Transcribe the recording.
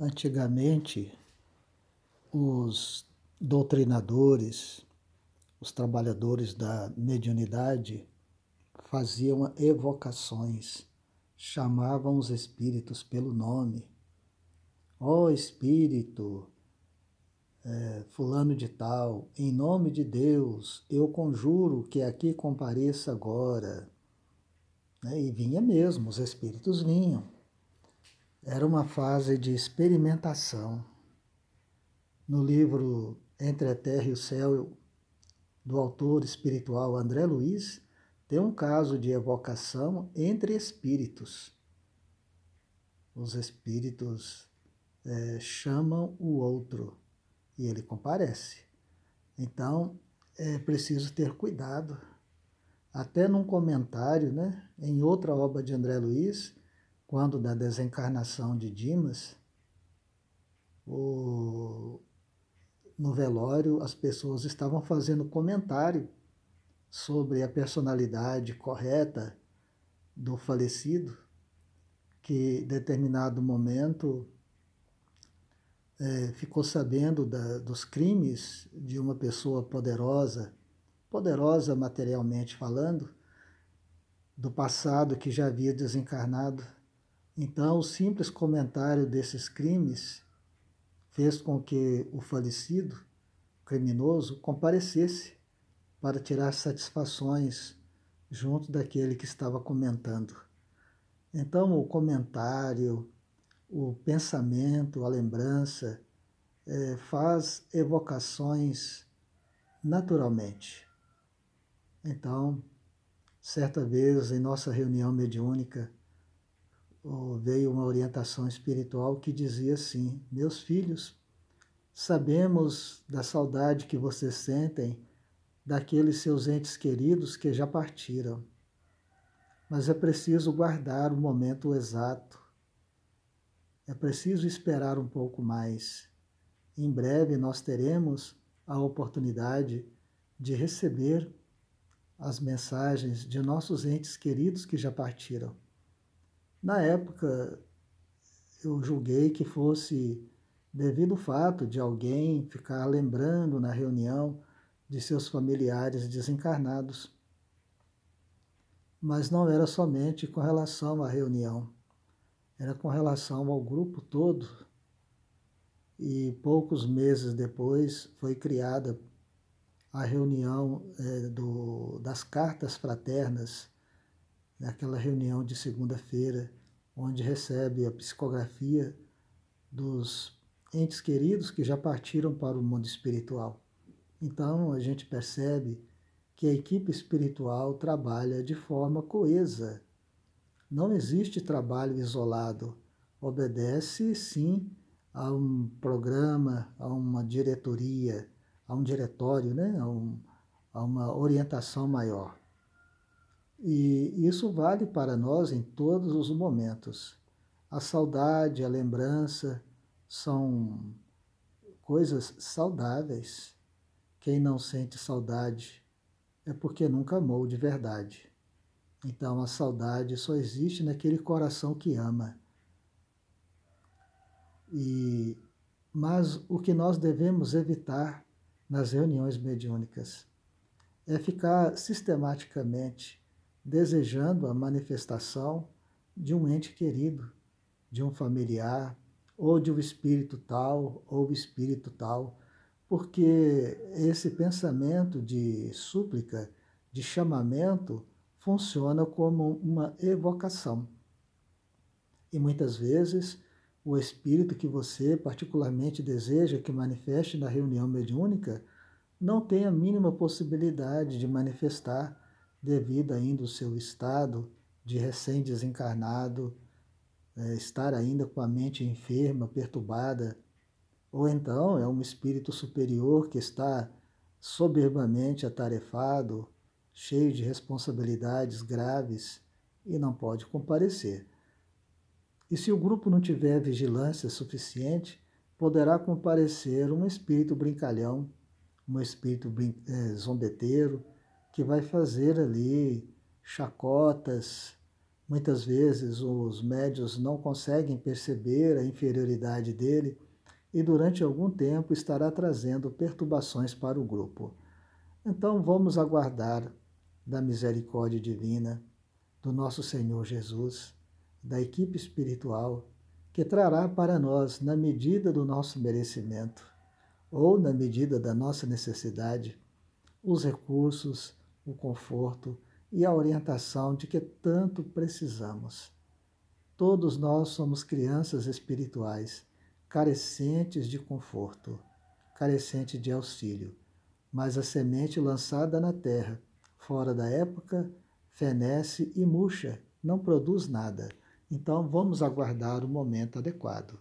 Antigamente, os doutrinadores, os trabalhadores da mediunidade faziam evocações, chamavam os espíritos pelo nome. Ó oh, espírito, é, fulano de tal, em nome de Deus, eu conjuro que aqui compareça agora. Né? E vinha mesmo, os espíritos vinham. Era uma fase de experimentação. No livro Entre a Terra e o Céu, do autor espiritual André Luiz, tem um caso de evocação entre espíritos. Os espíritos é, chamam o outro e ele comparece. Então, é preciso ter cuidado. Até num comentário, né, em outra obra de André Luiz, quando da desencarnação de Dimas, o, no velório as pessoas estavam fazendo comentário sobre a personalidade correta do falecido, que em determinado momento é, ficou sabendo da, dos crimes de uma pessoa poderosa, poderosa materialmente falando, do passado que já havia desencarnado então, o simples comentário desses crimes fez com que o falecido criminoso comparecesse para tirar satisfações junto daquele que estava comentando. Então, o comentário, o pensamento, a lembrança, é, faz evocações naturalmente. Então, certa vez em nossa reunião mediúnica, veio uma orientação espiritual que dizia assim: Meus filhos, sabemos da saudade que vocês sentem daqueles seus entes queridos que já partiram, mas é preciso guardar o momento exato. É preciso esperar um pouco mais. Em breve nós teremos a oportunidade de receber as mensagens de nossos entes queridos que já partiram. Na época, eu julguei que fosse devido ao fato de alguém ficar lembrando na reunião de seus familiares desencarnados. Mas não era somente com relação à reunião, era com relação ao grupo todo. E poucos meses depois foi criada a reunião é, do, das cartas fraternas naquela reunião de segunda-feira, onde recebe a psicografia dos entes queridos que já partiram para o mundo espiritual. Então a gente percebe que a equipe espiritual trabalha de forma coesa. Não existe trabalho isolado. Obedece, sim, a um programa, a uma diretoria, a um diretório, né? a, um, a uma orientação maior. E isso vale para nós em todos os momentos. A saudade, a lembrança são coisas saudáveis. Quem não sente saudade é porque nunca amou de verdade. Então a saudade só existe naquele coração que ama. E mas o que nós devemos evitar nas reuniões mediúnicas é ficar sistematicamente desejando a manifestação de um ente querido, de um familiar, ou de um espírito tal, ou espírito tal, porque esse pensamento de súplica, de chamamento, funciona como uma evocação. E muitas vezes o espírito que você particularmente deseja que manifeste na reunião mediúnica não tem a mínima possibilidade de manifestar devido ainda ao seu estado de recém-desencarnado, é, estar ainda com a mente enferma, perturbada, ou então é um espírito superior que está soberbamente atarefado, cheio de responsabilidades graves e não pode comparecer. E se o grupo não tiver vigilância suficiente, poderá comparecer um espírito brincalhão, um espírito é, zombeteiro, que vai fazer ali chacotas, Muitas vezes os médios não conseguem perceber a inferioridade dele e durante algum tempo estará trazendo perturbações para o grupo. Então vamos aguardar da misericórdia divina do nosso Senhor Jesus, da equipe espiritual, que trará para nós, na medida do nosso merecimento ou na medida da nossa necessidade, os recursos, o conforto e a orientação de que tanto precisamos. Todos nós somos crianças espirituais carecentes de conforto, carecente de auxílio. Mas a semente lançada na terra, fora da época, fenece e murcha, não produz nada. Então vamos aguardar o momento adequado.